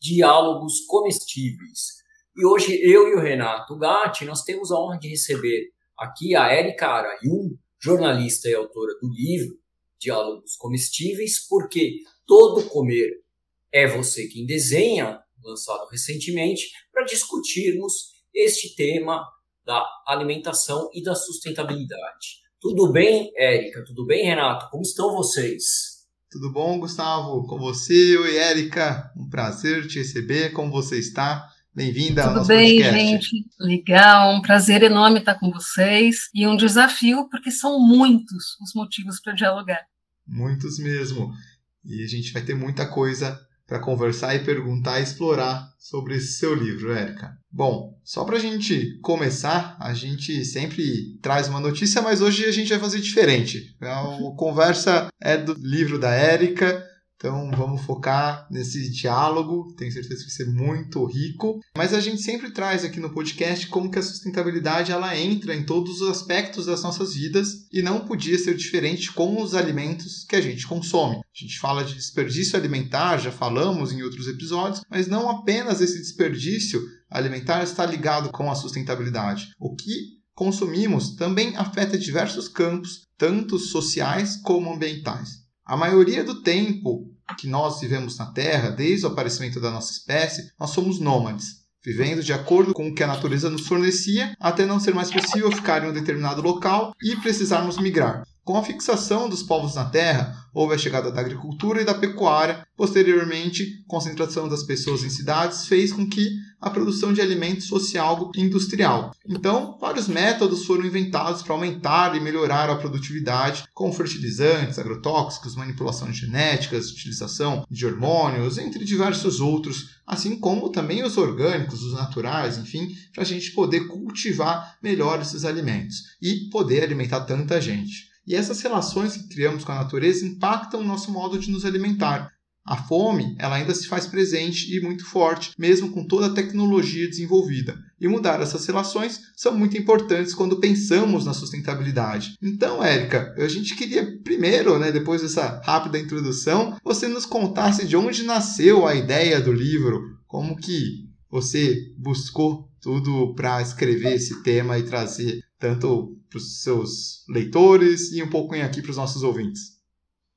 Diálogos Comestíveis. E hoje eu e o Renato Gatti, nós temos a honra de receber aqui a Erika Arayun, jornalista e autora do livro Diálogos Comestíveis, porque todo comer é você quem desenha, lançado recentemente, para discutirmos este tema da alimentação e da sustentabilidade. Tudo bem, Érica? Tudo bem, Renato? Como estão vocês? Tudo bom, Gustavo? Com você, oi, Érica. Um prazer te receber. Como você está? Bem-vinda ao nosso Tudo bem, podcast. gente? Legal, um prazer enorme estar com vocês e um desafio porque são muitos os motivos para dialogar. Muitos mesmo. E a gente vai ter muita coisa para conversar e perguntar e explorar sobre seu livro, Érica. Bom, só para a gente começar, a gente sempre traz uma notícia, mas hoje a gente vai fazer diferente. A conversa é do livro da Érica, então vamos focar nesse diálogo, tenho certeza que vai ser muito rico. Mas a gente sempre traz aqui no podcast como que a sustentabilidade ela entra em todos os aspectos das nossas vidas e não podia ser diferente com os alimentos que a gente consome. A gente fala de desperdício alimentar, já falamos em outros episódios, mas não apenas esse desperdício alimentar está ligado com a sustentabilidade. O que consumimos também afeta diversos campos, tanto sociais como ambientais. A maioria do tempo que nós vivemos na Terra, desde o aparecimento da nossa espécie, nós somos nômades, vivendo de acordo com o que a natureza nos fornecia, até não ser mais possível ficar em um determinado local e precisarmos migrar. Com a fixação dos povos na terra, houve a chegada da agricultura e da pecuária. Posteriormente, concentração das pessoas em cidades fez com que a produção de alimentos fosse algo industrial. Então, vários métodos foram inventados para aumentar e melhorar a produtividade, como fertilizantes, agrotóxicos, manipulação genéticas, utilização de hormônios, entre diversos outros, assim como também os orgânicos, os naturais, enfim, para a gente poder cultivar melhor esses alimentos e poder alimentar tanta gente. E essas relações que criamos com a natureza impactam o nosso modo de nos alimentar. A fome, ela ainda se faz presente e muito forte, mesmo com toda a tecnologia desenvolvida. E mudar essas relações são muito importantes quando pensamos na sustentabilidade. Então, Érica, a gente queria primeiro, né, depois dessa rápida introdução, você nos contasse de onde nasceu a ideia do livro, como que você buscou tudo para escrever esse tema e trazer tanto para os seus leitores e um pouquinho aqui para os nossos ouvintes.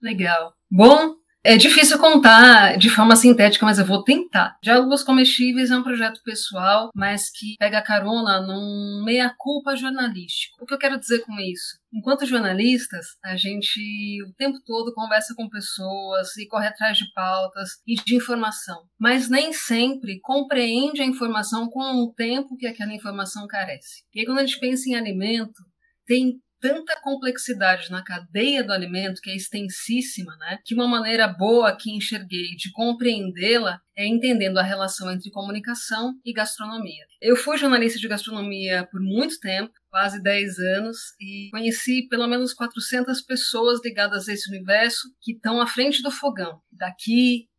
Legal. Bom, é difícil contar de forma sintética, mas eu vou tentar. Diálogos Comestíveis é um projeto pessoal, mas que pega carona num meia-culpa jornalístico. O que eu quero dizer com isso? Enquanto jornalistas, a gente o tempo todo conversa com pessoas e corre atrás de pautas e de informação, mas nem sempre compreende a informação com o tempo que aquela informação carece. E aí, quando a gente pensa em alimento, tem tanta complexidade na cadeia do alimento, que é extensíssima, né? Que uma maneira boa que enxerguei de compreendê-la é entendendo a relação entre comunicação e gastronomia. Eu fui jornalista de gastronomia por muito tempo, quase 10 anos, e conheci pelo menos 400 pessoas ligadas a esse universo que estão à frente do fogão, daqui,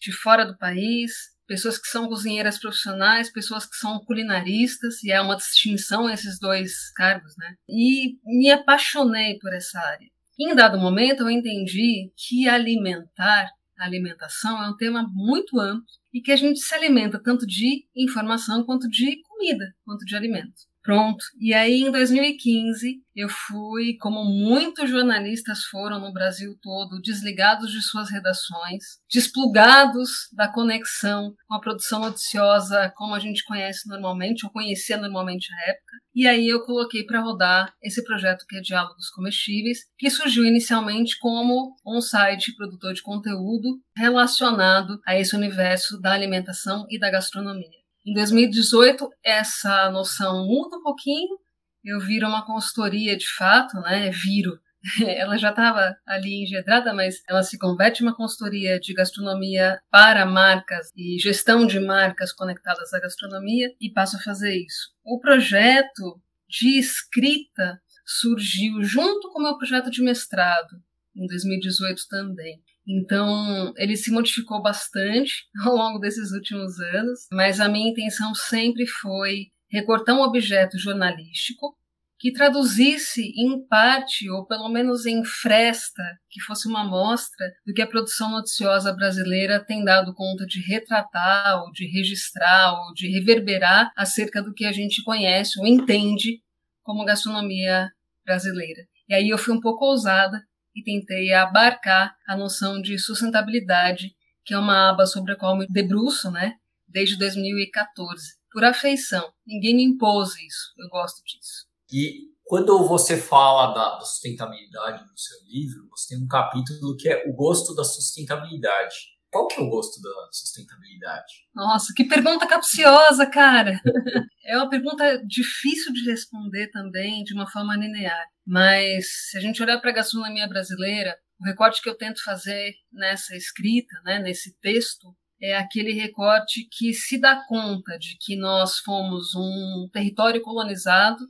de fora do país, pessoas que são cozinheiras profissionais, pessoas que são culinaristas, e é uma distinção esses dois cargos, né? E me apaixonei por essa área. Em dado momento, eu entendi que alimentar, alimentação, é um tema muito amplo e que a gente se alimenta tanto de informação quanto de comida, quanto de alimento. Pronto. E aí, em 2015, eu fui, como muitos jornalistas foram no Brasil todo, desligados de suas redações, desplugados da conexão com a produção noticiosa como a gente conhece normalmente, ou conhecia normalmente à época. E aí eu coloquei para rodar esse projeto que é Diálogos Comestíveis, que surgiu inicialmente como um site produtor de conteúdo relacionado a esse universo da alimentação e da gastronomia. Em 2018, essa noção muda um pouquinho, eu viro uma consultoria de fato, né? Viro, ela já estava ali engedrada, mas ela se converte em uma consultoria de gastronomia para marcas e gestão de marcas conectadas à gastronomia e passa a fazer isso. O projeto de escrita surgiu junto com o meu projeto de mestrado, em 2018 também. Então, ele se modificou bastante ao longo desses últimos anos, mas a minha intenção sempre foi recortar um objeto jornalístico que traduzisse em parte, ou pelo menos em fresta, que fosse uma amostra do que a produção noticiosa brasileira tem dado conta de retratar, ou de registrar, ou de reverberar acerca do que a gente conhece ou entende como gastronomia brasileira. E aí eu fui um pouco ousada e tentei abarcar a noção de sustentabilidade, que é uma aba sobre a qual me debruço, né, desde 2014, por afeição. Ninguém me impôs isso, eu gosto disso. E quando você fala da, da sustentabilidade no seu livro, você tem um capítulo que é o gosto da sustentabilidade. Qual que é o gosto da sustentabilidade? Nossa, que pergunta capciosa, cara! é uma pergunta difícil de responder também de uma forma linear. Mas se a gente olhar para a gastronomia brasileira, o recorte que eu tento fazer nessa escrita, né, nesse texto, é aquele recorte que se dá conta de que nós fomos um território colonizado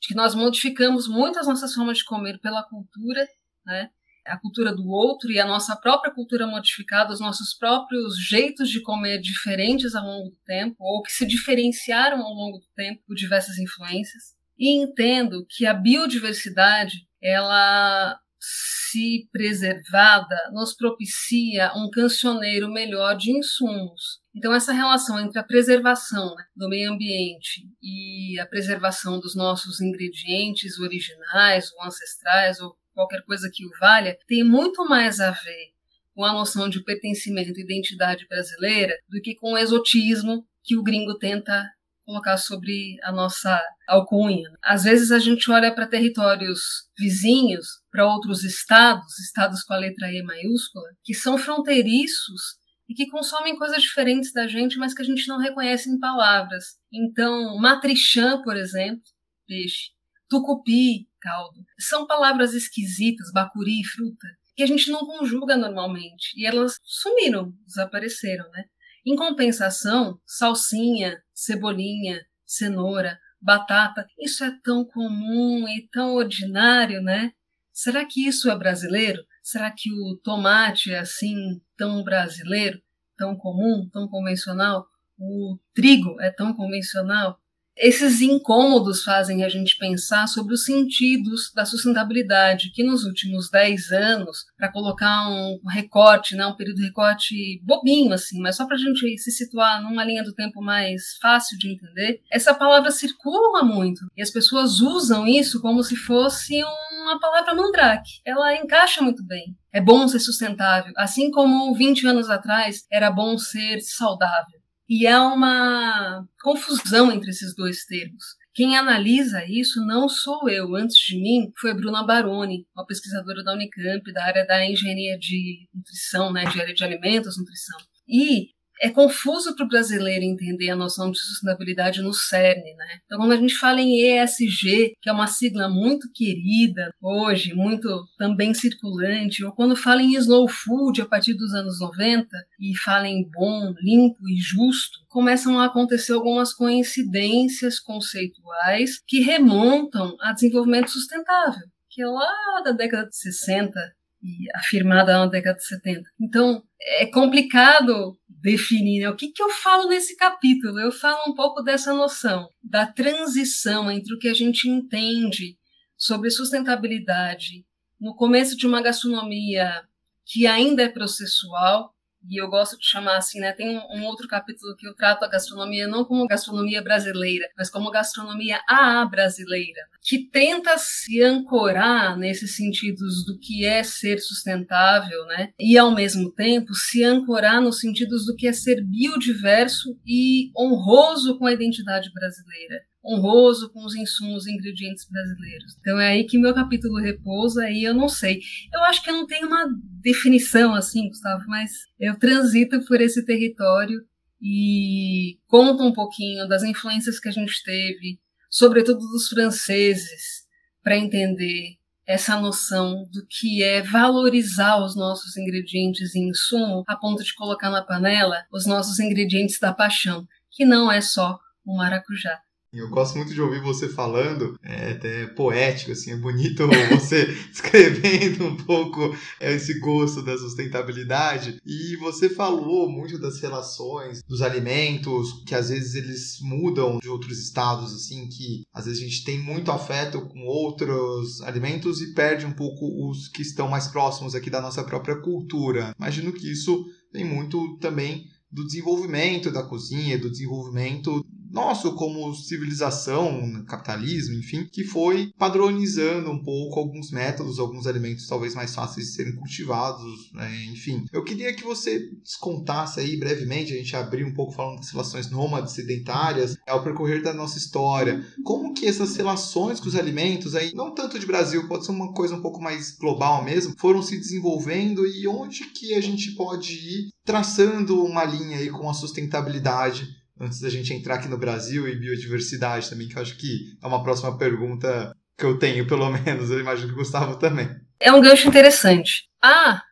de que nós modificamos muito as nossas formas de comer pela cultura, né? A cultura do outro e a nossa própria cultura modificada, os nossos próprios jeitos de comer diferentes ao longo do tempo, ou que se diferenciaram ao longo do tempo por diversas influências. E entendo que a biodiversidade, ela se preservada, nos propicia um cancioneiro melhor de insumos. Então, essa relação entre a preservação né, do meio ambiente e a preservação dos nossos ingredientes originais ou ancestrais ou qualquer coisa que o valha tem muito mais a ver com a noção de pertencimento e identidade brasileira do que com o exotismo que o gringo tenta colocar sobre a nossa alcunha. Às vezes a gente olha para territórios vizinhos, para outros estados, estados com a letra E maiúscula, que são fronteiriços e que consomem coisas diferentes da gente, mas que a gente não reconhece em palavras. Então, matrichã, por exemplo, peixe, tucupi, caldo, são palavras esquisitas, bacuri, fruta, que a gente não conjuga normalmente e elas sumiram, desapareceram, né? Em compensação, salsinha, cebolinha, cenoura, batata, isso é tão comum e tão ordinário, né? Será que isso é brasileiro? Será que o tomate é assim tão brasileiro, tão comum, tão convencional? O trigo é tão convencional? Esses incômodos fazem a gente pensar sobre os sentidos da sustentabilidade, que nos últimos 10 anos, para colocar um recorte, né, um período de recorte bobinho, assim, mas só para a gente se situar numa linha do tempo mais fácil de entender, essa palavra circula muito e as pessoas usam isso como se fosse uma palavra mandrake. Ela encaixa muito bem. É bom ser sustentável, assim como 20 anos atrás era bom ser saudável. E há uma confusão entre esses dois termos. Quem analisa isso não sou eu. Antes de mim foi Bruna Baroni, uma pesquisadora da Unicamp, da área da engenharia de nutrição, né, de área de alimentos, nutrição. E é confuso para o brasileiro entender a noção de sustentabilidade no CERN, né? Então, quando a gente fala em ESG, que é uma sigla muito querida hoje, muito também circulante, ou quando fala em slow food a partir dos anos 90 e fala em bom, limpo e justo, começam a acontecer algumas coincidências conceituais que remontam a desenvolvimento sustentável, que é lá da década de 60 e afirmada na década de 70. Então, é complicado definir né? o que, que eu falo nesse capítulo. Eu falo um pouco dessa noção da transição entre o que a gente entende sobre sustentabilidade no começo de uma gastronomia que ainda é processual e eu gosto de chamar assim, né? Tem um, um, outro capítulo que eu trato a gastronomia não como gastronomia brasileira, mas como gastronomia AA brasileira, que tenta se ancorar nesses sentidos do que é ser sustentável, né? E ao mesmo tempo se ancorar nos sentidos do que é ser biodiverso e honroso com a identidade brasileira honroso com os insumos e ingredientes brasileiros. Então é aí que meu capítulo repousa e eu não sei. Eu acho que eu não tenho uma definição assim, Gustavo, mas eu transito por esse território e conto um pouquinho das influências que a gente teve, sobretudo dos franceses, para entender essa noção do que é valorizar os nossos ingredientes em insumo a ponto de colocar na panela os nossos ingredientes da paixão, que não é só o maracujá. Eu gosto muito de ouvir você falando, é até poético, assim, é bonito você escrevendo um pouco esse gosto da sustentabilidade. E você falou muito das relações dos alimentos, que às vezes eles mudam de outros estados, assim, que às vezes a gente tem muito afeto com outros alimentos e perde um pouco os que estão mais próximos aqui da nossa própria cultura. Imagino que isso tem muito também do desenvolvimento da cozinha, do desenvolvimento nosso como civilização, capitalismo, enfim, que foi padronizando um pouco alguns métodos, alguns alimentos talvez mais fáceis de serem cultivados, né? enfim. Eu queria que você descontasse aí brevemente, a gente abrir um pouco falando das relações nômades sedentárias, ao percorrer da nossa história, como que essas relações com os alimentos aí, não tanto de Brasil, pode ser uma coisa um pouco mais global mesmo, foram se desenvolvendo e onde que a gente pode ir traçando uma linha aí com a sustentabilidade antes da gente entrar aqui no Brasil e biodiversidade também, que eu acho que é uma próxima pergunta que eu tenho, pelo menos. Eu imagino que o Gustavo também. É um gancho interessante. Ah,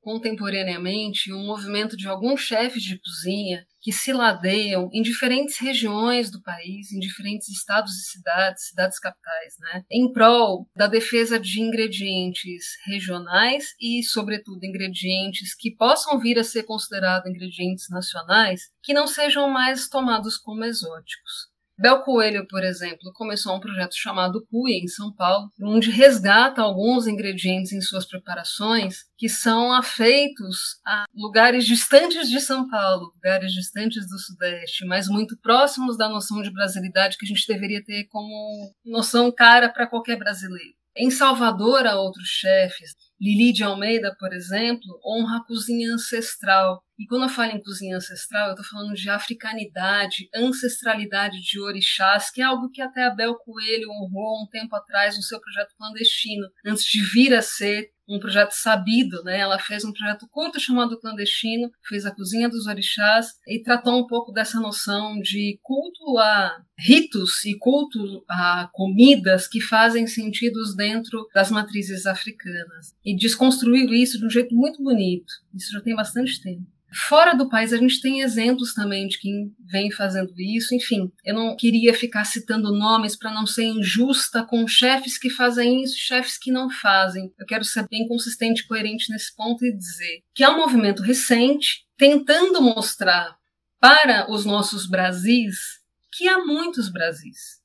contemporaneamente um movimento de alguns chefes de cozinha que se ladeiam em diferentes regiões do país, em diferentes estados e cidades, cidades capitais, né, em prol da defesa de ingredientes regionais e, sobretudo, ingredientes que possam vir a ser considerados ingredientes nacionais, que não sejam mais tomados como exóticos. Bel Coelho, por exemplo, começou um projeto chamado Cuia, em São Paulo, onde resgata alguns ingredientes em suas preparações que são afeitos a lugares distantes de São Paulo, lugares distantes do Sudeste, mas muito próximos da noção de brasilidade que a gente deveria ter como noção cara para qualquer brasileiro. Em Salvador, há outros chefes. Lili de Almeida, por exemplo, honra a cozinha ancestral. E quando eu falo em cozinha ancestral, eu estou falando de africanidade, ancestralidade de orixás, que é algo que até a Bel Coelho honrou um tempo atrás no seu projeto clandestino, antes de vir a ser um projeto sabido, né? Ela fez um projeto curto chamado Clandestino, fez a Cozinha dos Orixás e tratou um pouco dessa noção de culto a ritos e culto a comidas que fazem sentidos dentro das matrizes africanas. E desconstruiu isso de um jeito muito bonito. Isso já tem bastante tempo. Fora do país, a gente tem exemplos também de quem vem fazendo isso. Enfim, eu não queria ficar citando nomes para não ser injusta com chefes que fazem isso e chefes que não fazem. Eu quero ser bem consistente e coerente nesse ponto e dizer que há um movimento recente tentando mostrar para os nossos Brasis que há muitos Brasis.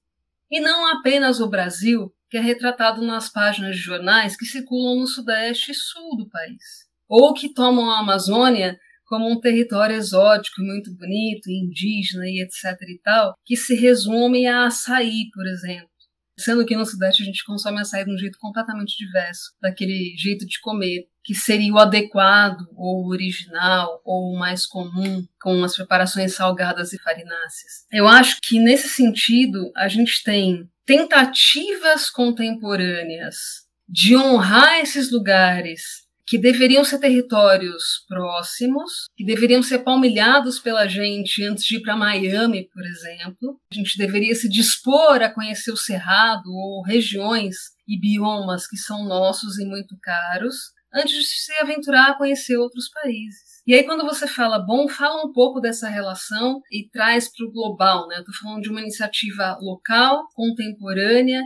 E não apenas o Brasil, que é retratado nas páginas de jornais que circulam no sudeste e sul do país. Ou que tomam a Amazônia como um território exótico muito bonito, indígena e etc e tal, que se resume a açaí, por exemplo. Sendo que no Sudeste a gente consome açaí de um jeito completamente diverso daquele jeito de comer, que seria o adequado, ou o original, ou o mais comum, com as preparações salgadas e farináceas. Eu acho que nesse sentido a gente tem tentativas contemporâneas de honrar esses lugares que deveriam ser territórios próximos, que deveriam ser palmilhados pela gente antes de ir para Miami, por exemplo. A gente deveria se dispor a conhecer o cerrado ou regiões e biomas que são nossos e muito caros, antes de se aventurar a conhecer outros países. E aí, quando você fala bom, fala um pouco dessa relação e traz para o global, né? Estou falando de uma iniciativa local, contemporânea,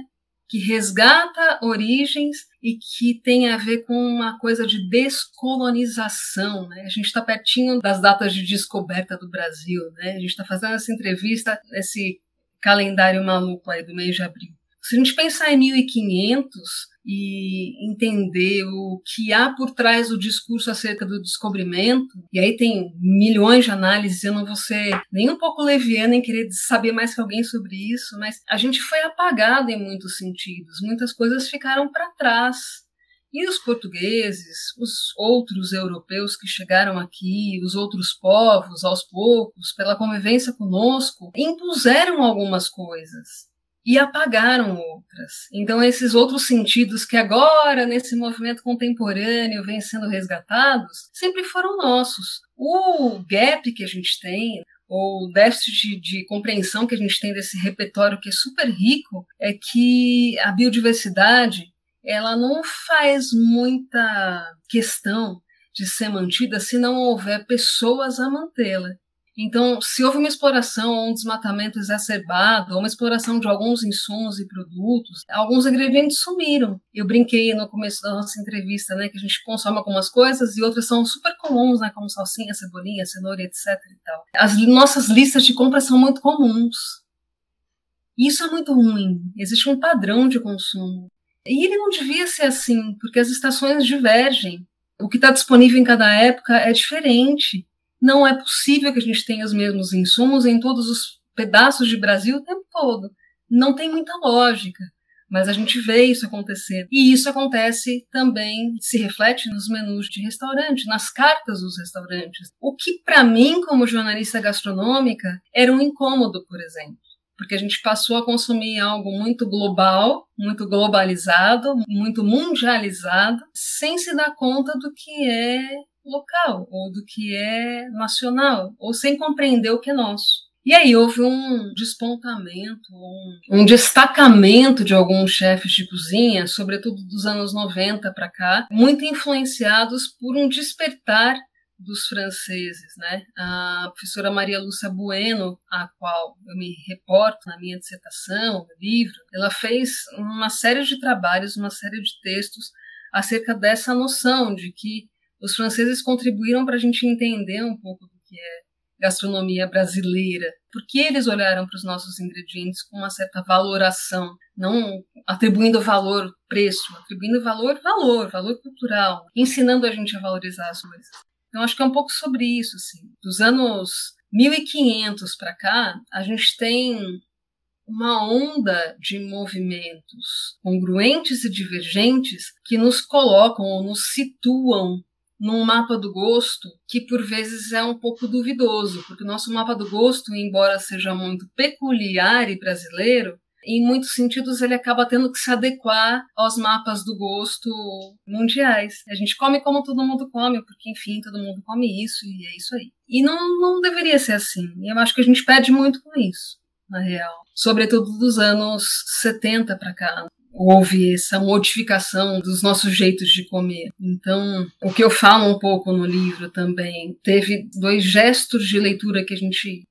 que resgata origens e que tem a ver com uma coisa de descolonização. Né? A gente está pertinho das datas de descoberta do Brasil. Né? A gente está fazendo essa entrevista nesse calendário maluco aí do mês de abril. Se a gente pensar em 1500, e entender o que há por trás do discurso acerca do descobrimento. E aí tem milhões de análises, eu não vou ser nem um pouco leviana em querer saber mais que alguém sobre isso, mas a gente foi apagado em muitos sentidos, muitas coisas ficaram para trás. E os portugueses, os outros europeus que chegaram aqui, os outros povos, aos poucos, pela convivência conosco, impuseram algumas coisas e apagaram outras. Então, esses outros sentidos que agora, nesse movimento contemporâneo, vêm sendo resgatados, sempre foram nossos. O gap que a gente tem, ou o déficit de, de, compreensão que a gente tem desse repertório que é super rico, é que a biodiversidade ela não faz muita questão de ser mantida se não houver pessoas a mantê-la. Então, se houve uma exploração ou um desmatamento exacerbado, ou uma exploração de alguns insumos e produtos, alguns ingredientes sumiram. Eu brinquei no começo da nossa entrevista, né, que a gente consome algumas coisas e outras são super comuns, né, como salsinha, cebolinha, cenoura, etc. E tal. As nossas listas de compra são muito comuns. Isso é muito ruim. Existe um padrão de consumo. E ele não devia ser assim, porque as estações divergem. O que está disponível em cada época é diferente. Não é possível que a gente tenha os mesmos insumos em todos os pedaços de Brasil o tempo todo. Não tem muita lógica. Mas a gente vê isso acontecer. E isso acontece também, se reflete nos menus de restaurante, nas cartas dos restaurantes. O que, para mim, como jornalista gastronômica, era um incômodo, por exemplo porque a gente passou a consumir algo muito global, muito globalizado, muito mundializado, sem se dar conta do que é local, ou do que é nacional, ou sem compreender o que é nosso. E aí houve um despontamento, um, um destacamento de alguns chefes de cozinha, sobretudo dos anos 90 para cá, muito influenciados por um despertar dos franceses, né? A professora Maria Lúcia Bueno, a qual eu me reporto na minha dissertação, no livro, ela fez uma série de trabalhos, uma série de textos acerca dessa noção de que os franceses contribuíram para a gente entender um pouco do que é gastronomia brasileira, porque eles olharam para os nossos ingredientes com uma certa valoração, não atribuindo valor preço, atribuindo valor valor, valor cultural, ensinando a gente a valorizar as coisas. Então, acho que é um pouco sobre isso. Assim. Dos anos 1500 para cá, a gente tem uma onda de movimentos congruentes e divergentes que nos colocam ou nos situam num mapa do gosto que por vezes é um pouco duvidoso, porque o nosso mapa do gosto, embora seja muito peculiar e brasileiro, em muitos sentidos ele acaba tendo que se adequar aos mapas do gosto mundiais. A gente come como todo mundo come, porque enfim, todo mundo come isso e é isso aí. E não, não deveria ser assim. E eu acho que a gente perde muito com isso, na real. Sobretudo dos anos 70 para cá houve essa modificação dos nossos jeitos de comer. Então, o que eu falo um pouco no livro também, teve dois gestos de leitura que a gente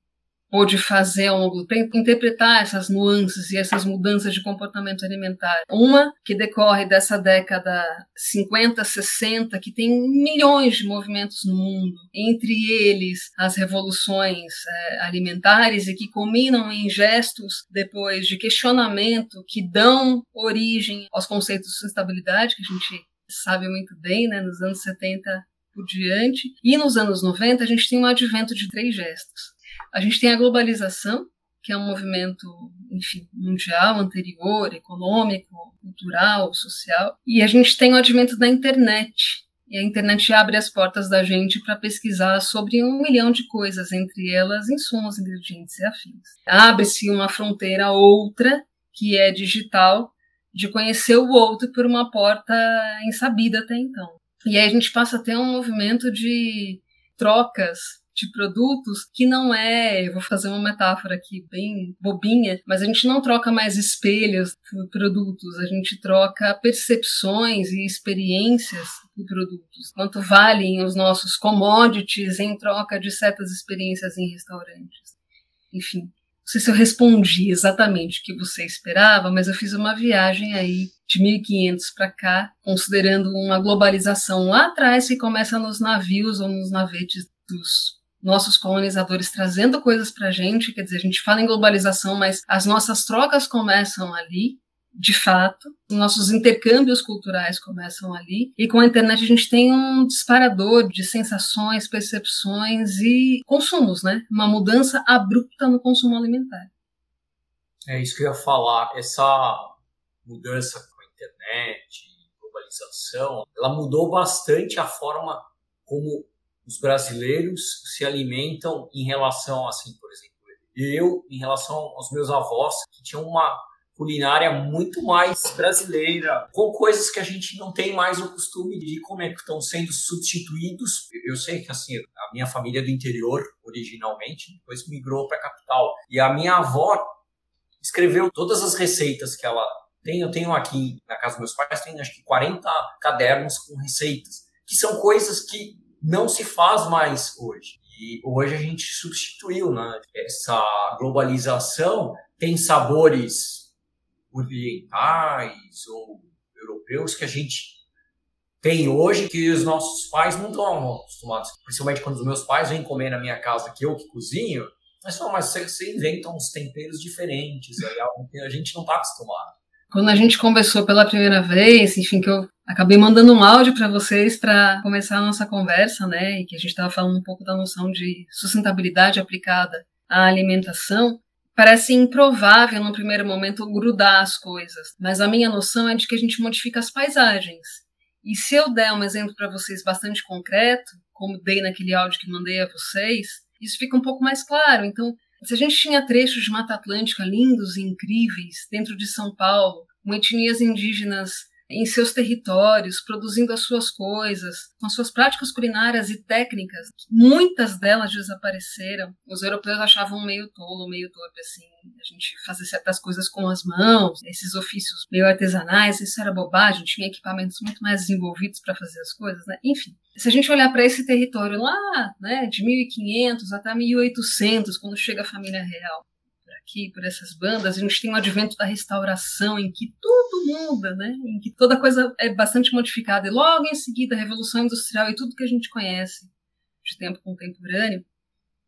pôde fazer ao longo do tempo, interpretar essas nuances e essas mudanças de comportamento alimentar. Uma que decorre dessa década 50, 60, que tem milhões de movimentos no mundo, entre eles as revoluções é, alimentares e que culminam em gestos depois de questionamento que dão origem aos conceitos de sustentabilidade que a gente sabe muito bem, né, nos anos 70 por diante. E nos anos 90 a gente tem um advento de três gestos a gente tem a globalização, que é um movimento, enfim, mundial, anterior, econômico, cultural, social, e a gente tem o advento da internet. E a internet abre as portas da gente para pesquisar sobre um milhão de coisas, entre elas insumos, ingredientes e afins. Abre-se uma fronteira outra, que é digital, de conhecer o outro por uma porta insabida até então. E aí a gente passa a ter um movimento de trocas de produtos que não é, vou fazer uma metáfora aqui bem bobinha, mas a gente não troca mais espelhos por produtos, a gente troca percepções e experiências por produtos. Quanto valem os nossos commodities em troca de certas experiências em restaurantes. Enfim, não sei se eu respondi exatamente o que você esperava, mas eu fiz uma viagem aí de 1500 para cá, considerando uma globalização lá atrás que começa nos navios ou nos navetes dos nossos colonizadores trazendo coisas para a gente, quer dizer, a gente fala em globalização, mas as nossas trocas começam ali, de fato, nossos intercâmbios culturais começam ali, e com a internet a gente tem um disparador de sensações, percepções e consumos, né? Uma mudança abrupta no consumo alimentar. É isso que eu ia falar, essa mudança com a internet, globalização, ela mudou bastante a forma como os brasileiros se alimentam em relação, assim, por exemplo, eu, em relação aos meus avós, que tinham uma culinária muito mais brasileira, com coisas que a gente não tem mais o costume de comer, que estão sendo substituídos. Eu sei que assim, a minha família é do interior originalmente, depois migrou para a capital. E a minha avó escreveu todas as receitas que ela Tem, eu tenho aqui na casa dos meus pais, tem acho que 40 cadernos com receitas, que são coisas que não se faz mais hoje. E hoje a gente substituiu, né? Essa globalização tem sabores orientais ou europeus que a gente tem hoje que os nossos pais não estão acostumados. Principalmente quando os meus pais vêm comer na minha casa, que eu que cozinho, mas falam, mas você, inventa uns temperos diferentes, aí algo que a gente não está acostumado. Quando a gente conversou pela primeira vez, enfim, que eu acabei mandando um áudio para vocês para começar a nossa conversa, né, e que a gente estava falando um pouco da noção de sustentabilidade aplicada à alimentação, parece improvável no primeiro momento grudar as coisas, mas a minha noção é de que a gente modifica as paisagens. E se eu der um exemplo para vocês bastante concreto, como dei naquele áudio que mandei a vocês, isso fica um pouco mais claro. Então, se a gente tinha trechos de Mata Atlântica lindos e incríveis dentro de São Paulo, com etnias indígenas em seus territórios, produzindo as suas coisas, com as suas práticas culinárias e técnicas. Muitas delas desapareceram. Os europeus achavam meio tolo, meio torpe, assim, a gente fazer certas coisas com as mãos, esses ofícios meio artesanais, isso era bobagem, tinha equipamentos muito mais desenvolvidos para fazer as coisas, né? Enfim, se a gente olhar para esse território lá, né, de 1500 até 1800, quando chega a família real, aqui por essas bandas, a gente tem o advento da restauração, em que tudo muda, né? em que toda coisa é bastante modificada, e logo em seguida a Revolução Industrial e tudo que a gente conhece de tempo contemporâneo,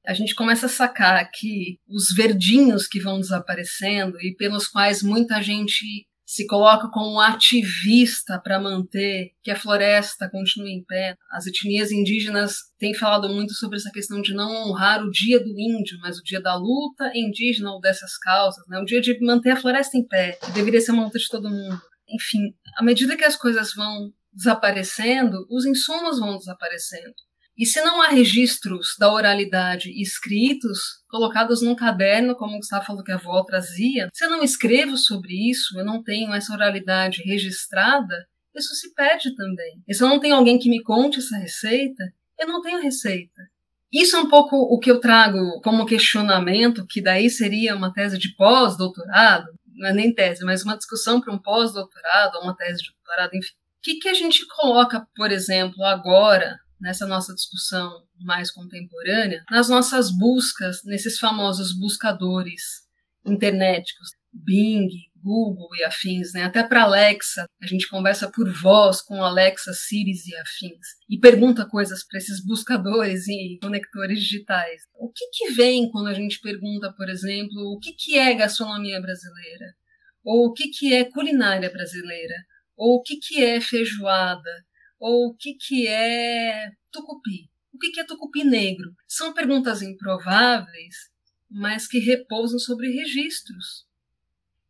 a gente começa a sacar que os verdinhos que vão desaparecendo e pelos quais muita gente se coloca como ativista para manter que a floresta continue em pé. As etnias indígenas têm falado muito sobre essa questão de não honrar o dia do índio, mas o dia da luta indígena ou dessas causas, né? o dia de manter a floresta em pé, que deveria ser uma luta de todo mundo. Enfim, à medida que as coisas vão desaparecendo, os insumos vão desaparecendo. E se não há registros da oralidade escritos, colocados num caderno, como o Gustavo falou que a avó trazia, se eu não escrevo sobre isso, eu não tenho essa oralidade registrada, isso se perde também. E se eu não tenho alguém que me conte essa receita, eu não tenho receita. Isso é um pouco o que eu trago como questionamento, que daí seria uma tese de pós-doutorado, não é nem tese, mas uma discussão para um pós-doutorado ou uma tese de doutorado, enfim. O que, que a gente coloca, por exemplo, agora nessa nossa discussão mais contemporânea, nas nossas buscas, nesses famosos buscadores internéticos, Bing, Google e afins, né? Até para Alexa, a gente conversa por voz com Alexa, Siri e afins e pergunta coisas para esses buscadores e conectores digitais. O que que vem quando a gente pergunta, por exemplo, o que que é gastronomia brasileira? Ou o que que é culinária brasileira? Ou o que que é feijoada? Ou o que, que é tucupi? O que, que é tucupi negro? São perguntas improváveis, mas que repousam sobre registros.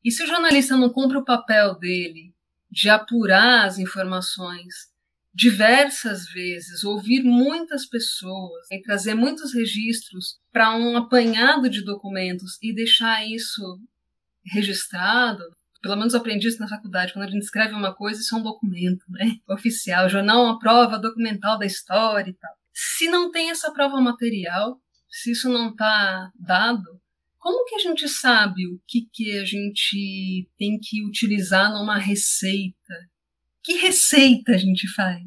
E se o jornalista não cumpre o papel dele de apurar as informações diversas vezes, ouvir muitas pessoas e trazer muitos registros para um apanhado de documentos e deixar isso registrado, pelo menos aprendi isso na faculdade, quando a gente escreve uma coisa, isso é um documento, né? Oficial, jornal uma prova documental da história e tal. Se não tem essa prova material, se isso não está dado, como que a gente sabe o que, que a gente tem que utilizar numa receita? Que receita a gente faz?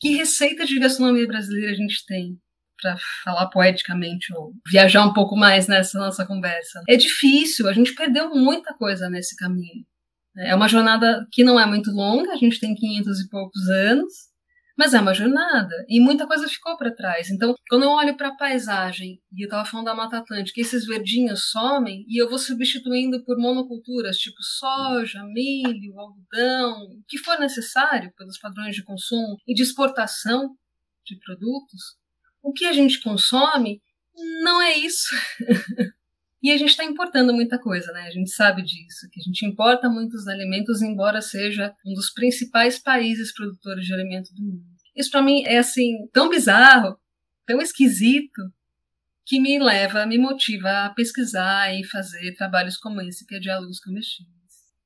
Que receita de gastronomia brasileira a gente tem? Para falar poeticamente ou viajar um pouco mais nessa nossa conversa. É difícil, a gente perdeu muita coisa nesse caminho. É uma jornada que não é muito longa, a gente tem 500 e poucos anos, mas é uma jornada e muita coisa ficou para trás. Então, quando eu olho para a paisagem e eu estava falando da Mata Atlântica, esses verdinhos somem e eu vou substituindo por monoculturas tipo soja, milho, algodão, o que for necessário pelos padrões de consumo e de exportação de produtos, o que a gente consome não é isso. e a gente está importando muita coisa, né? A gente sabe disso, que a gente importa muitos alimentos, embora seja um dos principais países produtores de alimentos do mundo. Isso para mim é assim tão bizarro, tão esquisito, que me leva, me motiva a pesquisar e fazer trabalhos como esse, que é Diálogos Comestíveis.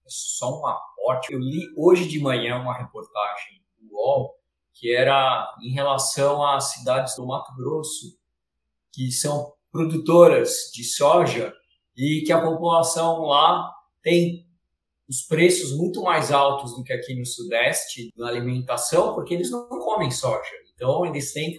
Só um aporte. Eu li hoje de manhã uma reportagem do UOL que era em relação às cidades do Mato Grosso, que são produtoras de soja e que a população lá tem os preços muito mais altos do que aqui no Sudeste na alimentação, porque eles não comem soja. Então, eles têm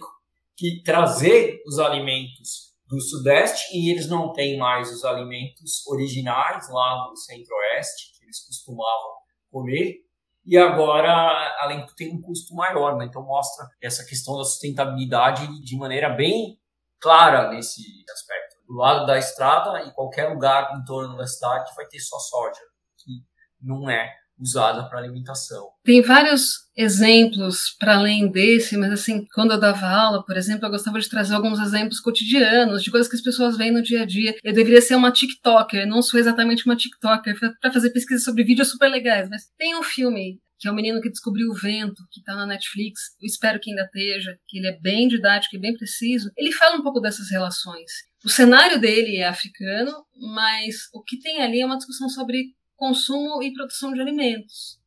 que trazer os alimentos do Sudeste e eles não têm mais os alimentos originais lá do Centro-Oeste, que eles costumavam comer. E agora, além de tem um custo maior, né? então mostra essa questão da sustentabilidade de maneira bem clara nesse aspecto. Do lado da estrada e qualquer lugar em torno da cidade vai ter só soja, que não é usada para alimentação. Tem vários exemplos para além desse, mas assim, quando eu dava aula, por exemplo, eu gostava de trazer alguns exemplos cotidianos, de coisas que as pessoas veem no dia a dia. Eu deveria ser uma TikToker, não sou exatamente uma TikToker, para fazer pesquisa sobre vídeos super legais, mas tem um filme que é o menino que descobriu o vento, que está na Netflix, eu espero que ainda esteja, que ele é bem didático e bem preciso. Ele fala um pouco dessas relações. O cenário dele é africano, mas o que tem ali é uma discussão sobre consumo e produção de alimentos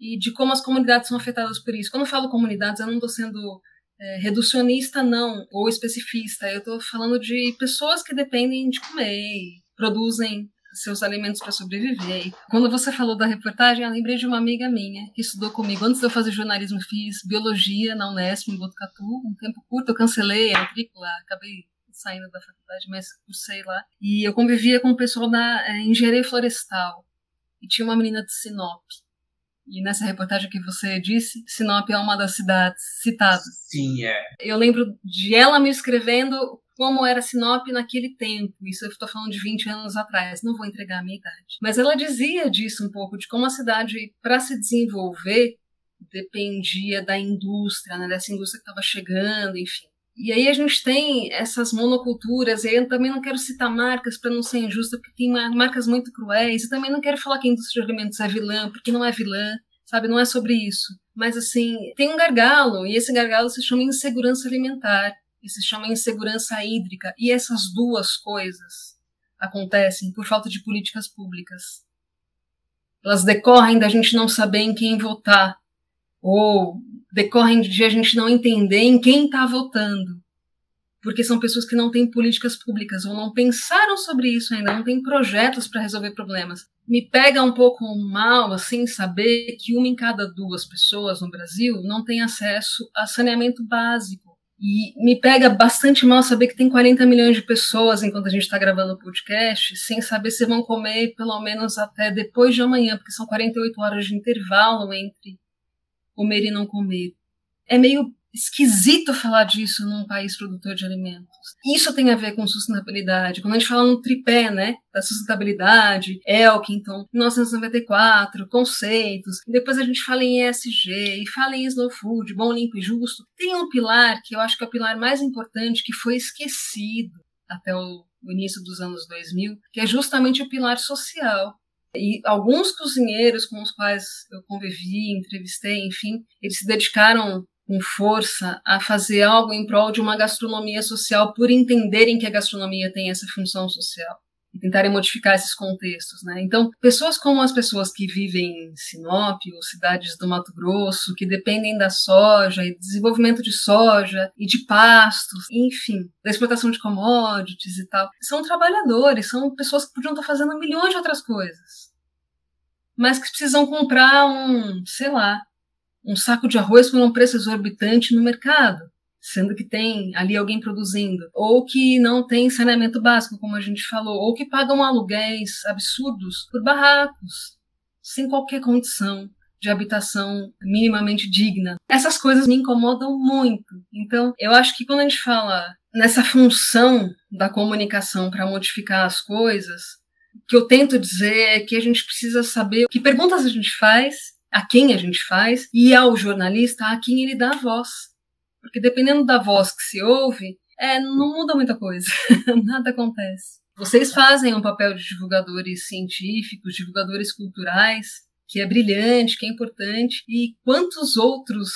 e de como as comunidades são afetadas por isso. Quando eu falo comunidades, eu não estou sendo é, reducionista, não, ou especificista. Eu estou falando de pessoas que dependem de comer, produzem seus alimentos para sobreviver. Quando você falou da reportagem, eu lembrei de uma amiga minha que estudou comigo. Antes de eu fazer jornalismo, fiz biologia na Unesp, em Botucatu. Um tempo curto, eu cancelei a matrícula, acabei saindo da faculdade, mas cursei lá. E eu convivia com o pessoal da é, engenharia florestal. E tinha uma menina de Sinop. E nessa reportagem que você disse, Sinop é uma das cidades citadas. Sim, é. Eu lembro de ela me escrevendo como era Sinop naquele tempo. Isso eu estou falando de 20 anos atrás, não vou entregar a minha idade. Mas ela dizia disso um pouco, de como a cidade, para se desenvolver, dependia da indústria, né, dessa indústria que estava chegando, enfim. E aí a gente tem essas monoculturas, e eu também não quero citar marcas para não ser injusta, porque tem marcas muito cruéis, e também não quero falar que a indústria de alimentos é vilã, porque não é vilã, sabe? Não é sobre isso. Mas assim, tem um gargalo, e esse gargalo se chama insegurança alimentar, e se chama insegurança hídrica, e essas duas coisas acontecem por falta de políticas públicas. Elas decorrem da gente não saber em quem votar, ou decorrem de a gente não entender em quem está votando. Porque são pessoas que não têm políticas públicas ou não pensaram sobre isso ainda, não têm projetos para resolver problemas. Me pega um pouco mal, assim, saber que uma em cada duas pessoas no Brasil não tem acesso a saneamento básico. E me pega bastante mal saber que tem 40 milhões de pessoas, enquanto a gente está gravando o podcast, sem saber se vão comer pelo menos até depois de amanhã, porque são 48 horas de intervalo entre comer e não comer. É meio esquisito falar disso num país produtor de alimentos. Isso tem a ver com sustentabilidade. Quando a gente fala no tripé, né, da sustentabilidade, Elkington, 1994, conceitos, depois a gente fala em ESG, e fala em slow food, bom, limpo e justo, tem um pilar que eu acho que é o pilar mais importante que foi esquecido até o início dos anos 2000, que é justamente o pilar social. E alguns cozinheiros com os quais eu convivi, entrevistei, enfim, eles se dedicaram com força a fazer algo em prol de uma gastronomia social por entenderem que a gastronomia tem essa função social e tentarem modificar esses contextos, né? Então, pessoas como as pessoas que vivem em Sinop ou cidades do Mato Grosso, que dependem da soja e desenvolvimento de soja e de pastos, enfim, da exportação de commodities e tal, são trabalhadores, são pessoas que podiam estar fazendo milhões de outras coisas mas que precisam comprar um, sei lá, um saco de arroz por um preço exorbitante no mercado, sendo que tem ali alguém produzindo, ou que não tem saneamento básico, como a gente falou, ou que pagam aluguéis absurdos por barracos, sem qualquer condição de habitação minimamente digna. Essas coisas me incomodam muito. Então, eu acho que quando a gente fala nessa função da comunicação para modificar as coisas, o que eu tento dizer é que a gente precisa saber que perguntas a gente faz, a quem a gente faz, e ao jornalista a quem ele dá a voz. Porque dependendo da voz que se ouve, é, não muda muita coisa, nada acontece. Vocês fazem um papel de divulgadores científicos, divulgadores culturais, que é brilhante, que é importante, e quantos outros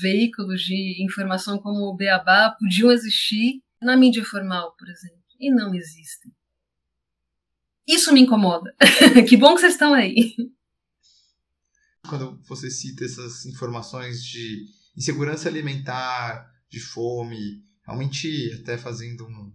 veículos de informação como o Beabá podiam existir na mídia formal, por exemplo, e não existem. Isso me incomoda. que bom que vocês estão aí. Quando você cita essas informações de insegurança alimentar, de fome, realmente até fazendo um,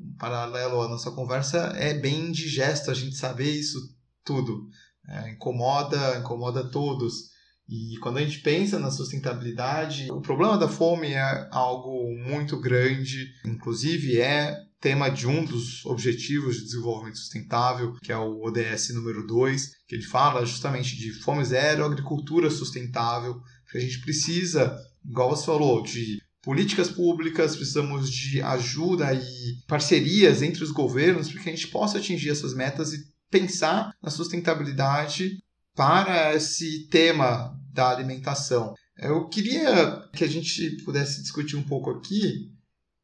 um paralelo à nossa conversa, é bem indigesto a gente saber isso tudo. É, incomoda, incomoda todos. E quando a gente pensa na sustentabilidade, o problema da fome é algo muito grande, inclusive é tema de um dos objetivos de desenvolvimento sustentável, que é o ODS número 2, que ele fala justamente de fome zero, agricultura sustentável, a gente precisa, igual você falou, de políticas públicas, precisamos de ajuda e parcerias entre os governos para que a gente possa atingir essas metas e pensar na sustentabilidade para esse tema da alimentação. Eu queria que a gente pudesse discutir um pouco aqui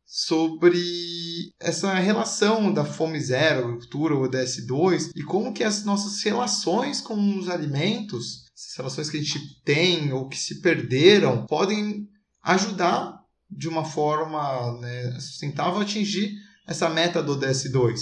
sobre essa relação da fome zero, agricultura, ODS2 e como que as nossas relações com os alimentos, as relações que a gente tem ou que se perderam, podem ajudar de uma forma né, sustentável a atingir essa meta do ODS2.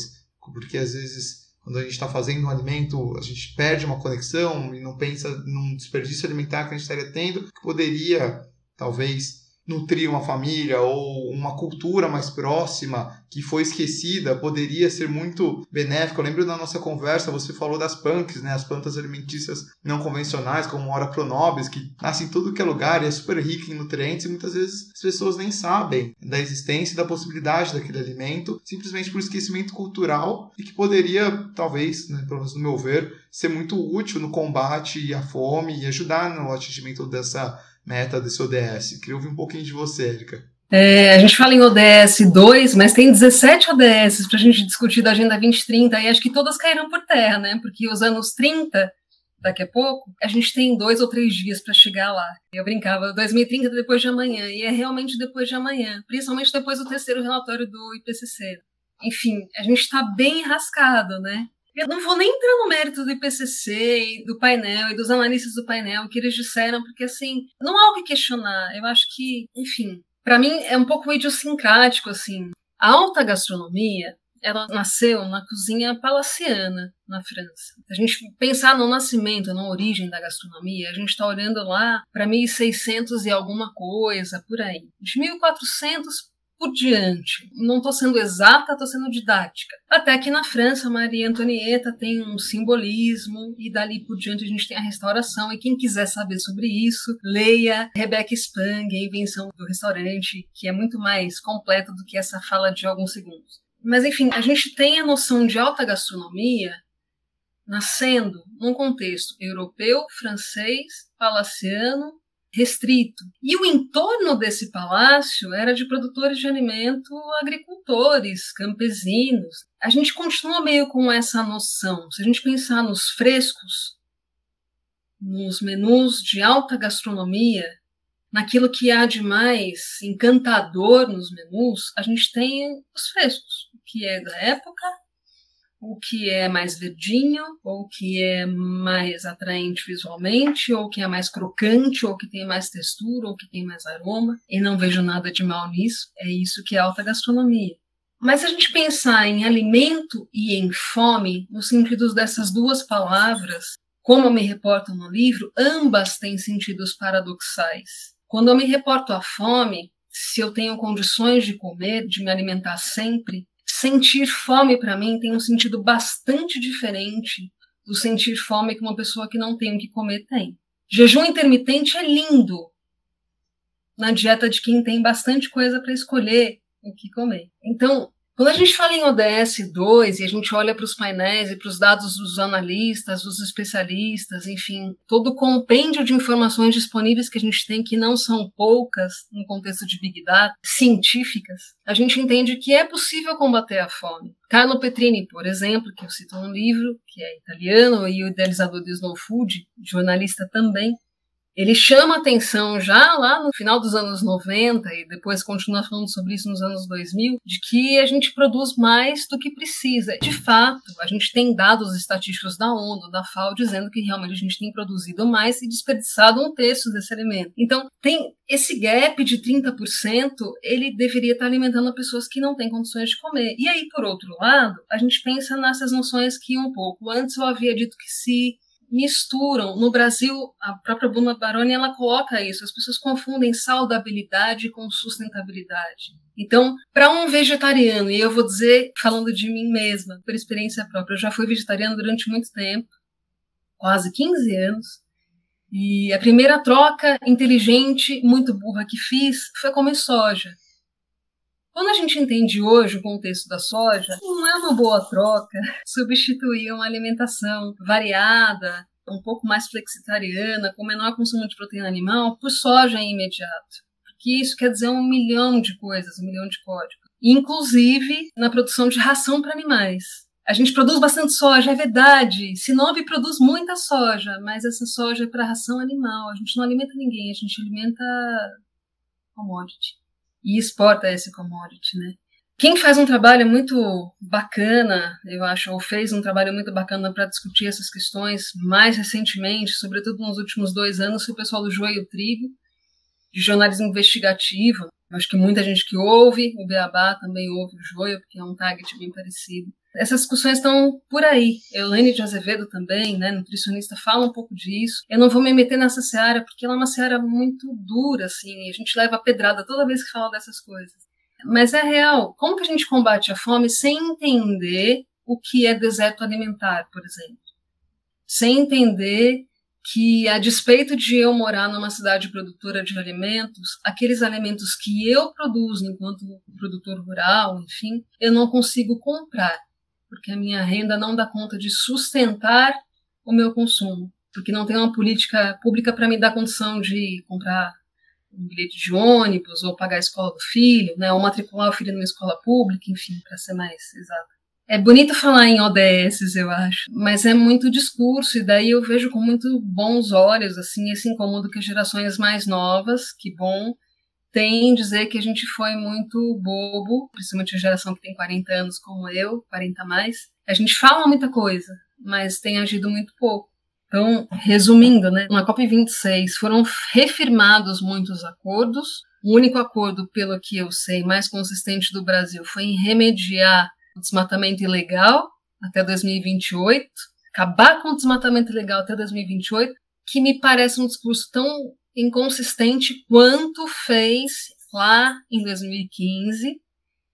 Porque às vezes quando a gente está fazendo um alimento, a gente perde uma conexão e não pensa num desperdício alimentar que a gente estaria tendo, que poderia, talvez, nutrir uma família ou uma cultura mais próxima que foi esquecida poderia ser muito benéfico. Eu lembro da nossa conversa, você falou das punks, né, as plantas alimentícias não convencionais, como Ora pronobis, que nascem em tudo que é lugar e é super rica em nutrientes e muitas vezes as pessoas nem sabem da existência e da possibilidade daquele alimento, simplesmente por esquecimento cultural e que poderia, talvez, né, pelo menos no meu ver, ser muito útil no combate à fome e ajudar no atingimento dessa meta desse ODS. Queria ouvir um pouquinho de você, Erika. É, a gente fala em ODS 2, mas tem 17 ODS para a gente discutir da Agenda 2030 e acho que todas caíram por terra, né? Porque os anos 30, daqui a pouco, a gente tem dois ou três dias para chegar lá. Eu brincava, 2030 depois de amanhã, e é realmente depois de amanhã, principalmente depois do terceiro relatório do IPCC. Enfim, a gente está bem rascado, né? Eu não vou nem entrar no mérito do IPCC do painel e dos analistas do painel, que eles disseram, porque assim, não há o que questionar. Eu acho que, enfim, para mim é um pouco idiosincrático, assim. A alta gastronomia, ela nasceu na cozinha palaciana, na França. A gente pensar no nascimento, na origem da gastronomia, a gente está olhando lá para 1600 e alguma coisa, por aí. De 1400 por diante. Não estou sendo exata, estou sendo didática. Até que na França, Maria Antonieta tem um simbolismo, e dali por diante a gente tem a restauração. E quem quiser saber sobre isso, leia Rebecca Spang, A Invenção do Restaurante, que é muito mais completa do que essa fala de alguns segundos. Mas enfim, a gente tem a noção de alta gastronomia nascendo num contexto europeu, francês, palaciano restrito. E o entorno desse palácio era de produtores de alimento, agricultores, campesinos. A gente continua meio com essa noção. Se a gente pensar nos frescos, nos menus de alta gastronomia, naquilo que há de mais encantador nos menus, a gente tem os frescos, que é da época o que é mais verdinho, ou que é mais atraente visualmente, ou que é mais crocante, ou que tem mais textura, ou que tem mais aroma. E não vejo nada de mal nisso. É isso que é alta gastronomia. Mas se a gente pensar em alimento e em fome, no sentido dessas duas palavras, como me reporto no livro, ambas têm sentidos paradoxais. Quando eu me reporto à fome, se eu tenho condições de comer, de me alimentar sempre, sentir fome para mim tem um sentido bastante diferente do sentir fome que uma pessoa que não tem o que comer tem. Jejum intermitente é lindo na dieta de quem tem bastante coisa para escolher o que comer. Então, quando a gente fala em ODS 2 e a gente olha para os painéis e para os dados dos analistas, dos especialistas, enfim, todo o compêndio de informações disponíveis que a gente tem, que não são poucas no contexto de Big Data, científicas, a gente entende que é possível combater a fome. Carlo Petrini, por exemplo, que eu cito no livro, que é italiano e o idealizador do Slow Food, jornalista também, ele chama atenção já lá no final dos anos 90 e depois continua falando sobre isso nos anos 2000, de que a gente produz mais do que precisa. De fato, a gente tem dados estatísticos da ONU, da FAO, dizendo que realmente a gente tem produzido mais e desperdiçado um terço desse alimento. Então, tem esse gap de 30%, ele deveria estar alimentando pessoas que não têm condições de comer. E aí, por outro lado, a gente pensa nessas noções que um pouco antes eu havia dito que se misturam. No Brasil, a própria Bruna Baroni ela coloca isso. As pessoas confundem saudabilidade com sustentabilidade. Então, para um vegetariano, e eu vou dizer, falando de mim mesma, por experiência própria, eu já fui vegetariana durante muito tempo. quase 15 anos. E a primeira troca inteligente, muito burra que fiz foi comer soja. Quando a gente entende hoje o contexto da soja, não é uma boa troca substituir uma alimentação variada, um pouco mais flexitariana, com menor consumo de proteína animal, por soja imediato. Porque isso quer dizer um milhão de coisas, um milhão de códigos. Inclusive na produção de ração para animais. A gente produz bastante soja, é verdade. Sinop produz muita soja, mas essa soja é para ração animal. A gente não alimenta ninguém, a gente alimenta commodity. E exporta esse commodity, né? Quem faz um trabalho muito bacana, eu acho, ou fez um trabalho muito bacana para discutir essas questões mais recentemente, sobretudo nos últimos dois anos, foi o pessoal do Joio Trigo, de jornalismo investigativo. Eu acho que muita gente que ouve o Beabá também ouve o Joio, porque é um target bem parecido. Essas discussões estão por aí. Eulaine de Azevedo também, né, nutricionista, fala um pouco disso. Eu não vou me meter nessa seara, porque ela é uma seara muito dura, assim, a gente leva pedrada toda vez que fala dessas coisas. Mas é real. Como que a gente combate a fome sem entender o que é deserto alimentar, por exemplo? Sem entender que, a despeito de eu morar numa cidade produtora de alimentos, aqueles alimentos que eu produzo enquanto produtor rural, enfim, eu não consigo comprar porque a minha renda não dá conta de sustentar o meu consumo, porque não tem uma política pública para me dar condição de comprar um bilhete de ônibus ou pagar a escola do filho, né, ou matricular o filho numa escola pública, enfim, para ser mais exato. É bonito falar em ODS, eu acho, mas é muito discurso, e daí eu vejo com muito bons olhos, assim, esse incômodo que as gerações mais novas, que bom, tem em dizer que a gente foi muito bobo, principalmente a geração que tem 40 anos como eu, 40 a mais. A gente fala muita coisa, mas tem agido muito pouco. Então, resumindo, né, na COP26 foram refirmados muitos acordos. O único acordo, pelo que eu sei, mais consistente do Brasil foi em remediar o desmatamento ilegal até 2028, acabar com o desmatamento ilegal até 2028, que me parece um discurso tão inconsistente quanto fez lá em 2015,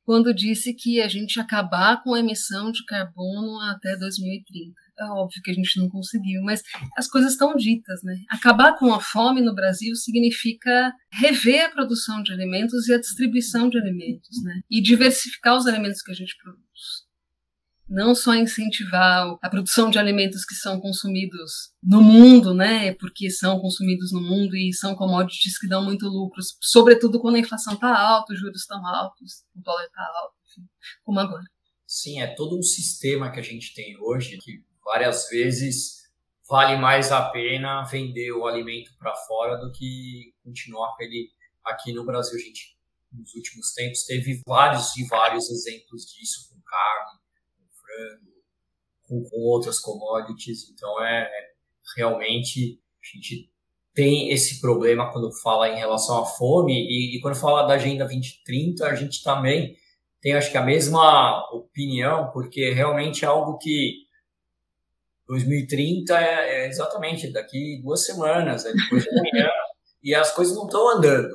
quando disse que a gente ia acabar com a emissão de carbono até 2030. É óbvio que a gente não conseguiu, mas as coisas estão ditas, né? Acabar com a fome no Brasil significa rever a produção de alimentos e a distribuição de alimentos, né? E diversificar os alimentos que a gente produz não só incentivar a produção de alimentos que são consumidos no mundo, né, porque são consumidos no mundo e são commodities que dão muito lucros, sobretudo quando a inflação está alta, os juros estão altos, o dólar está alto, enfim, como agora. Sim, é todo um sistema que a gente tem hoje que várias vezes vale mais a pena vender o alimento para fora do que continuar com ele aqui no Brasil. A gente, nos últimos tempos, teve vários e vários exemplos disso com carne, com, com outras commodities. Então, é, é realmente a gente tem esse problema quando fala em relação à fome e, e, quando fala da Agenda 2030, a gente também tem, acho que, a mesma opinião, porque realmente é algo que 2030 é, é exatamente daqui duas semanas, é depois de amanhã, e as coisas não estão andando.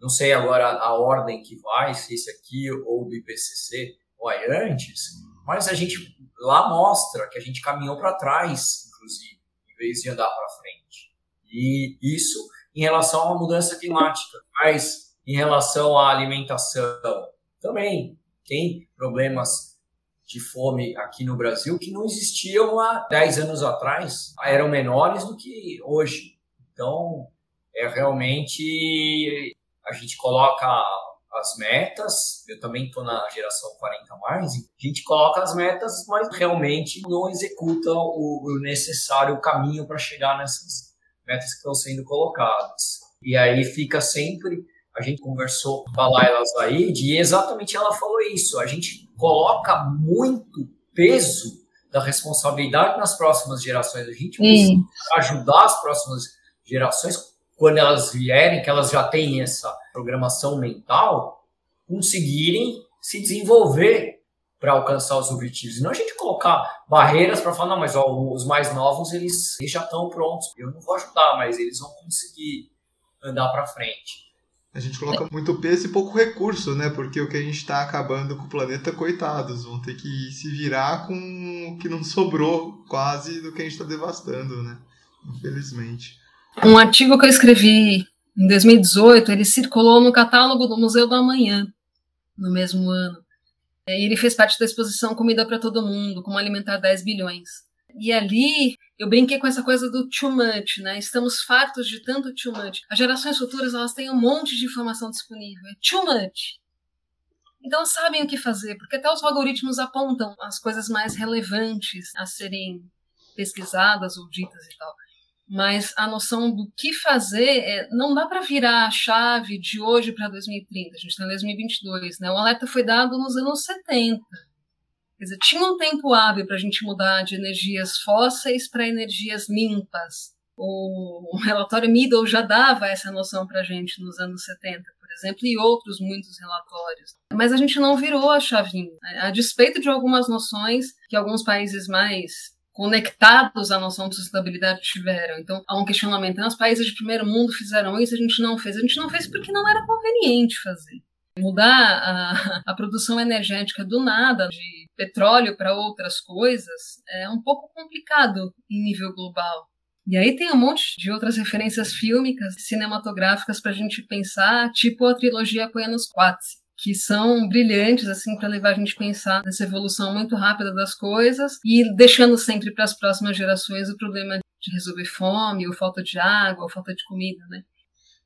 Não sei agora a ordem que vai, se esse aqui ou do IPCC vai antes, mas a gente lá mostra que a gente caminhou para trás, inclusive, em vez de andar para frente. E isso em relação à mudança climática, mas em relação à alimentação também tem problemas de fome aqui no Brasil que não existiam há 10 anos atrás, eram menores do que hoje. Então, é realmente a gente coloca as metas, eu também estou na geração 40 mais, a gente coloca as metas, mas realmente não executa o, necessário caminho para chegar nessas metas que estão sendo colocadas. E aí fica sempre, a gente conversou com a Laila Zaid e exatamente ela falou isso, a gente coloca muito peso da responsabilidade nas próximas gerações, a gente precisa ajudar as próximas gerações quando elas vierem, que elas já têm essa programação mental, conseguirem se desenvolver para alcançar os objetivos. Não a gente colocar barreiras para falar, não, mas ó, os mais novos eles, eles já estão prontos. Eu não vou ajudar, mas eles vão conseguir andar para frente. A gente coloca muito peso e pouco recurso, né? Porque o que a gente está acabando com o planeta, coitados, vão ter que se virar com o que não sobrou quase do que a gente está devastando, né? Infelizmente. Um artigo que eu escrevi em 2018, ele circulou no catálogo do Museu do Amanhã, no mesmo ano. E ele fez parte da exposição Comida para Todo Mundo, Como Alimentar 10 Bilhões. E ali eu brinquei com essa coisa do too much, né? Estamos fartos de tanto too much. As gerações futuras elas têm um monte de informação disponível. É too much. Então sabem o que fazer, porque até os algoritmos apontam as coisas mais relevantes a serem pesquisadas ou ditas e tal. Mas a noção do que fazer é, não dá para virar a chave de hoje para 2030. A gente está em 2022, né? O alerta foi dado nos anos 70 Quer dizer, tinha um tempo hábil para a gente mudar de energias fósseis para energias limpas. O relatório Middle já dava essa noção para a gente nos anos 70, por exemplo, e outros muitos relatórios. Mas a gente não virou a chavinha. Né? A despeito de algumas noções que alguns países mais conectados à noção de sustentabilidade tiveram. Então, há um questionamento. Os países de primeiro mundo fizeram isso, a gente não fez. A gente não fez porque não era conveniente fazer. Mudar a, a produção energética do nada, de petróleo para outras coisas é um pouco complicado em nível global. E aí tem um monte de outras referências fílmicas, cinematográficas para a gente pensar, tipo a trilogia Koyanos-Quatsi, que são brilhantes assim para levar a gente a pensar nessa evolução muito rápida das coisas e deixando sempre para as próximas gerações o problema de resolver fome, ou falta de água, ou falta de comida, né?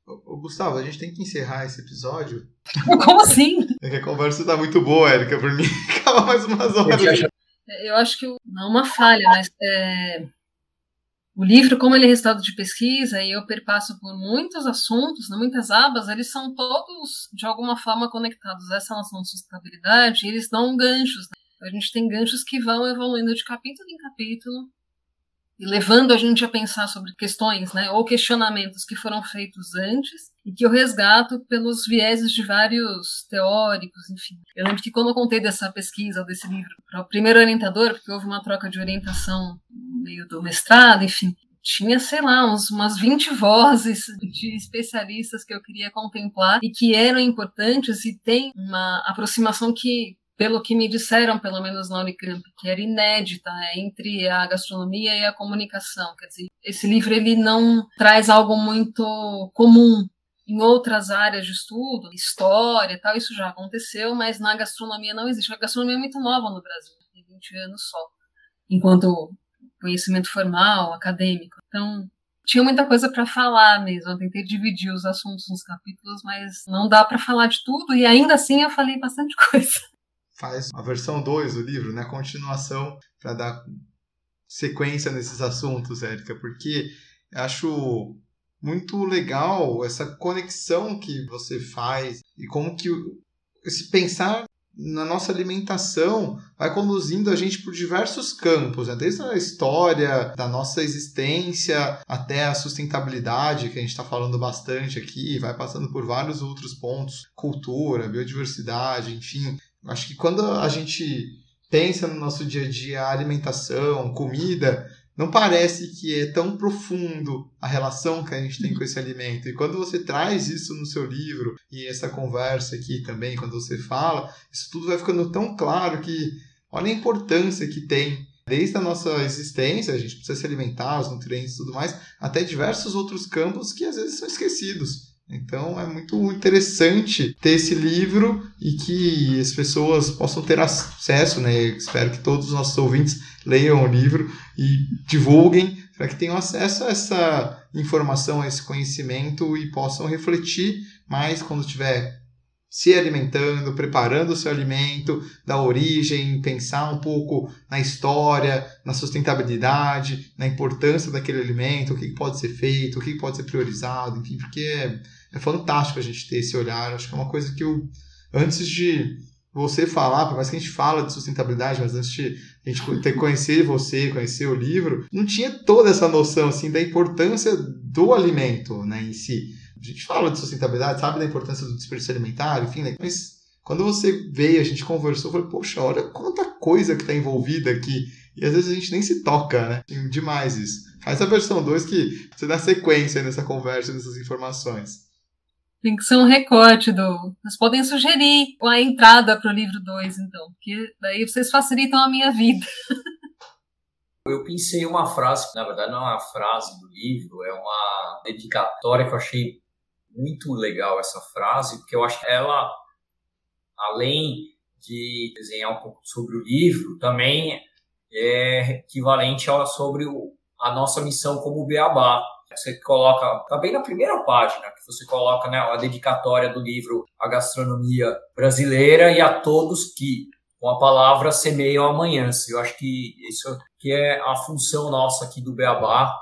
Ô, Gustavo, a gente tem que encerrar esse episódio. Como assim? É que a conversa tá muito boa, Érica, por mim. Acaba mais umas horas. Eu acho que não é uma falha, mas é... o livro, como ele é resultado de pesquisa e eu perpasso por muitos assuntos, né, muitas abas, eles são todos de alguma forma conectados essa noção de sustentabilidade eles dão ganchos. Né? A gente tem ganchos que vão evoluindo de capítulo em capítulo e levando a gente a pensar sobre questões, né, ou questionamentos que foram feitos antes e que eu resgato pelos vieses de vários teóricos, enfim. Eu lembro que quando eu contei dessa pesquisa, desse livro, para o primeiro orientador, porque houve uma troca de orientação meio do mestrado, enfim, tinha, sei lá, uns, umas 20 vozes de especialistas que eu queria contemplar e que eram importantes e tem uma aproximação que pelo que me disseram, pelo menos na Unicamp, que era inédita é, entre a gastronomia e a comunicação. Quer dizer, esse livro ele não traz algo muito comum em outras áreas de estudo, história e tal, isso já aconteceu, mas na gastronomia não existe. A gastronomia é muito nova no Brasil, tem 20 anos só, enquanto conhecimento formal, acadêmico. Então, tinha muita coisa para falar mesmo. Eu tentei dividir os assuntos nos capítulos, mas não dá para falar de tudo, e ainda assim eu falei bastante coisa faz a versão 2 do livro, né, a continuação, para dar sequência nesses assuntos, Érica, porque acho muito legal essa conexão que você faz e como que esse pensar na nossa alimentação vai conduzindo a gente por diversos campos, né? desde a história da nossa existência até a sustentabilidade, que a gente está falando bastante aqui, vai passando por vários outros pontos, cultura, biodiversidade, enfim. Acho que quando a gente pensa no nosso dia a dia alimentação, comida, não parece que é tão profundo a relação que a gente tem com esse alimento. E quando você traz isso no seu livro e essa conversa aqui também, quando você fala, isso tudo vai ficando tão claro que olha a importância que tem desde a nossa existência, a gente precisa se alimentar, os nutrientes e tudo mais, até diversos outros campos que às vezes são esquecidos. Então é muito interessante ter esse livro e que as pessoas possam ter acesso, né? Espero que todos os nossos ouvintes leiam o livro e divulguem para que tenham acesso a essa informação, a esse conhecimento e possam refletir mais quando estiver se alimentando, preparando o seu alimento, da origem, pensar um pouco na história, na sustentabilidade, na importância daquele alimento, o que pode ser feito, o que pode ser priorizado, enfim, porque é fantástico a gente ter esse olhar. Acho que é uma coisa que eu, antes de você falar, por mais que a gente fala de sustentabilidade, mas antes de a gente ter conhecer você, conhecer o livro, não tinha toda essa noção assim da importância do alimento, né, em si. A gente fala de sustentabilidade, sabe da importância do desperdício alimentar, enfim, né, mas quando você veio, a gente conversou, foi, poxa, olha quanta coisa que está envolvida aqui. E às vezes a gente nem se toca, né? Demais isso. Faz a versão 2 que você dá sequência nessa conversa, nessas informações. Tem que ser um recorte do. Vocês podem sugerir a entrada para o livro 2, então, porque daí vocês facilitam a minha vida. Eu pensei uma frase, que na verdade não é uma frase do livro, é uma dedicatória que eu achei muito legal essa frase, porque eu acho que ela, além de desenhar um pouco sobre o livro, também é equivalente a sobre a nossa missão como Beabá. Você coloca, tá bem na primeira página, que você coloca né, a dedicatória do livro A Gastronomia Brasileira e a todos que, com a palavra, semeiam amanhã. Eu acho que isso que é a função nossa aqui do Beabá,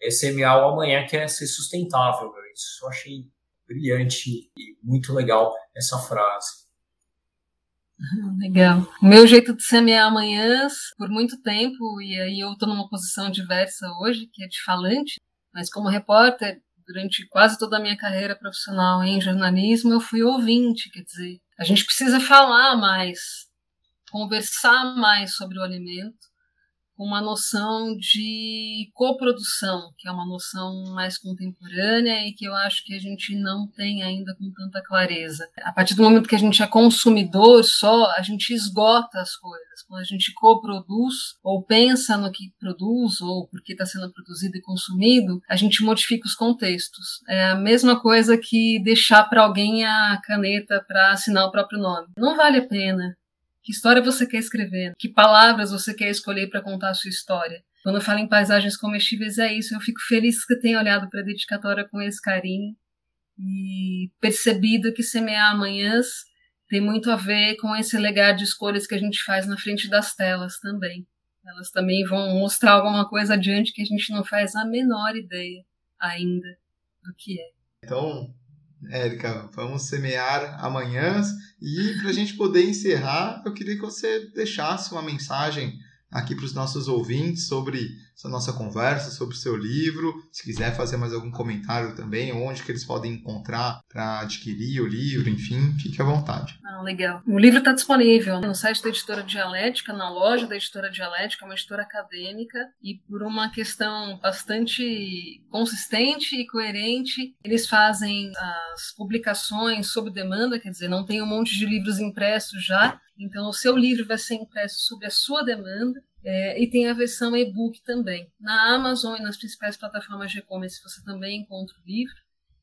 é semear o amanhã, que é ser sustentável. Isso eu achei brilhante e muito legal essa frase. Legal. O meu jeito de semear amanhãs, por muito tempo, e aí eu estou numa posição diversa hoje, que é de falante, mas como repórter, durante quase toda a minha carreira profissional em jornalismo, eu fui ouvinte, quer dizer, a gente precisa falar mais, conversar mais sobre o alimento, uma noção de coprodução, que é uma noção mais contemporânea e que eu acho que a gente não tem ainda com tanta clareza. A partir do momento que a gente é consumidor só, a gente esgota as coisas. Quando a gente coproduz ou pensa no que produz ou por que está sendo produzido e consumido, a gente modifica os contextos. É a mesma coisa que deixar para alguém a caneta para assinar o próprio nome. Não vale a pena. Que história você quer escrever? Que palavras você quer escolher para contar a sua história? Quando eu falo em paisagens comestíveis, é isso. Eu fico feliz que tenha olhado para a dedicatória com esse carinho e percebido que semear amanhãs tem muito a ver com esse legado de escolhas que a gente faz na frente das telas também. Elas também vão mostrar alguma coisa adiante que a gente não faz a menor ideia ainda do que é. Então, Érica, vamos semear amanhãs. E para a gente poder encerrar, eu queria que você deixasse uma mensagem aqui para os nossos ouvintes sobre essa nossa conversa, sobre o seu livro. Se quiser fazer mais algum comentário também, onde que eles podem encontrar para adquirir o livro, enfim, fique à vontade. Ah, legal. O livro está disponível no site da Editora Dialética, na loja da Editora Dialética, uma editora acadêmica, e por uma questão bastante consistente e coerente, eles fazem as publicações sob demanda, quer dizer, não tem um monte de livros impressos já, então, o seu livro vai ser impresso sob a sua demanda é, e tem a versão e-book também. Na Amazon e nas principais plataformas de e-commerce você também encontra o livro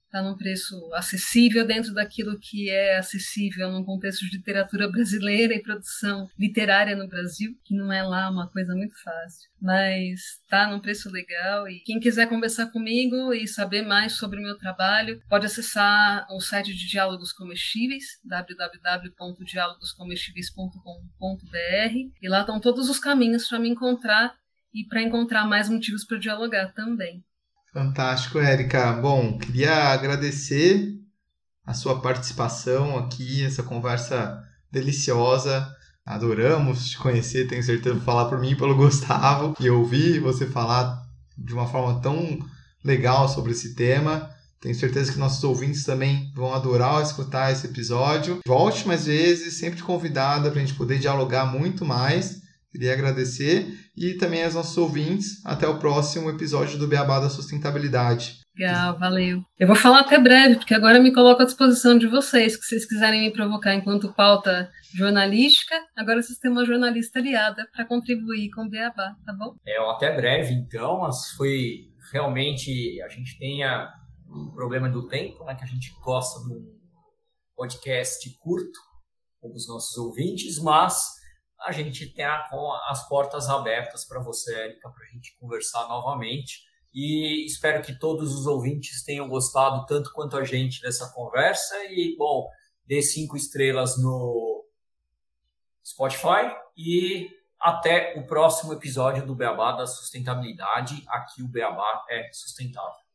está num preço acessível dentro daquilo que é acessível num contexto de literatura brasileira e produção literária no Brasil, que não é lá uma coisa muito fácil, mas está num preço legal e quem quiser conversar comigo e saber mais sobre o meu trabalho, pode acessar o site de Diálogos Comestíveis, www.dialogoscomestíveis.com.br e lá estão todos os caminhos para me encontrar e para encontrar mais motivos para dialogar também. Fantástico, Érica. Bom, queria agradecer a sua participação aqui, essa conversa deliciosa. Adoramos te conhecer, tenho certeza falar por mim pelo Gustavo e ouvir você falar de uma forma tão legal sobre esse tema. Tenho certeza que nossos ouvintes também vão adorar escutar esse episódio. Volte mais vezes, sempre convidada para a gente poder dialogar muito mais. Queria agradecer e também aos nossos ouvintes. Até o próximo episódio do Beabá da Sustentabilidade. Legal, valeu. Eu vou falar até breve, porque agora me coloco à disposição de vocês, que vocês quiserem me provocar enquanto pauta jornalística, agora vocês têm uma jornalista aliada para contribuir com o Beabá, tá bom? É, até breve, então, mas foi realmente, a gente tenha um problema do tempo, né, que a gente gosta de um podcast curto, com os nossos ouvintes, mas a gente tem as portas abertas para você, Érica, para a gente conversar novamente. E espero que todos os ouvintes tenham gostado tanto quanto a gente dessa conversa. E, bom, dê cinco estrelas no Spotify e até o próximo episódio do Beabá da Sustentabilidade. Aqui o Beabá é sustentável.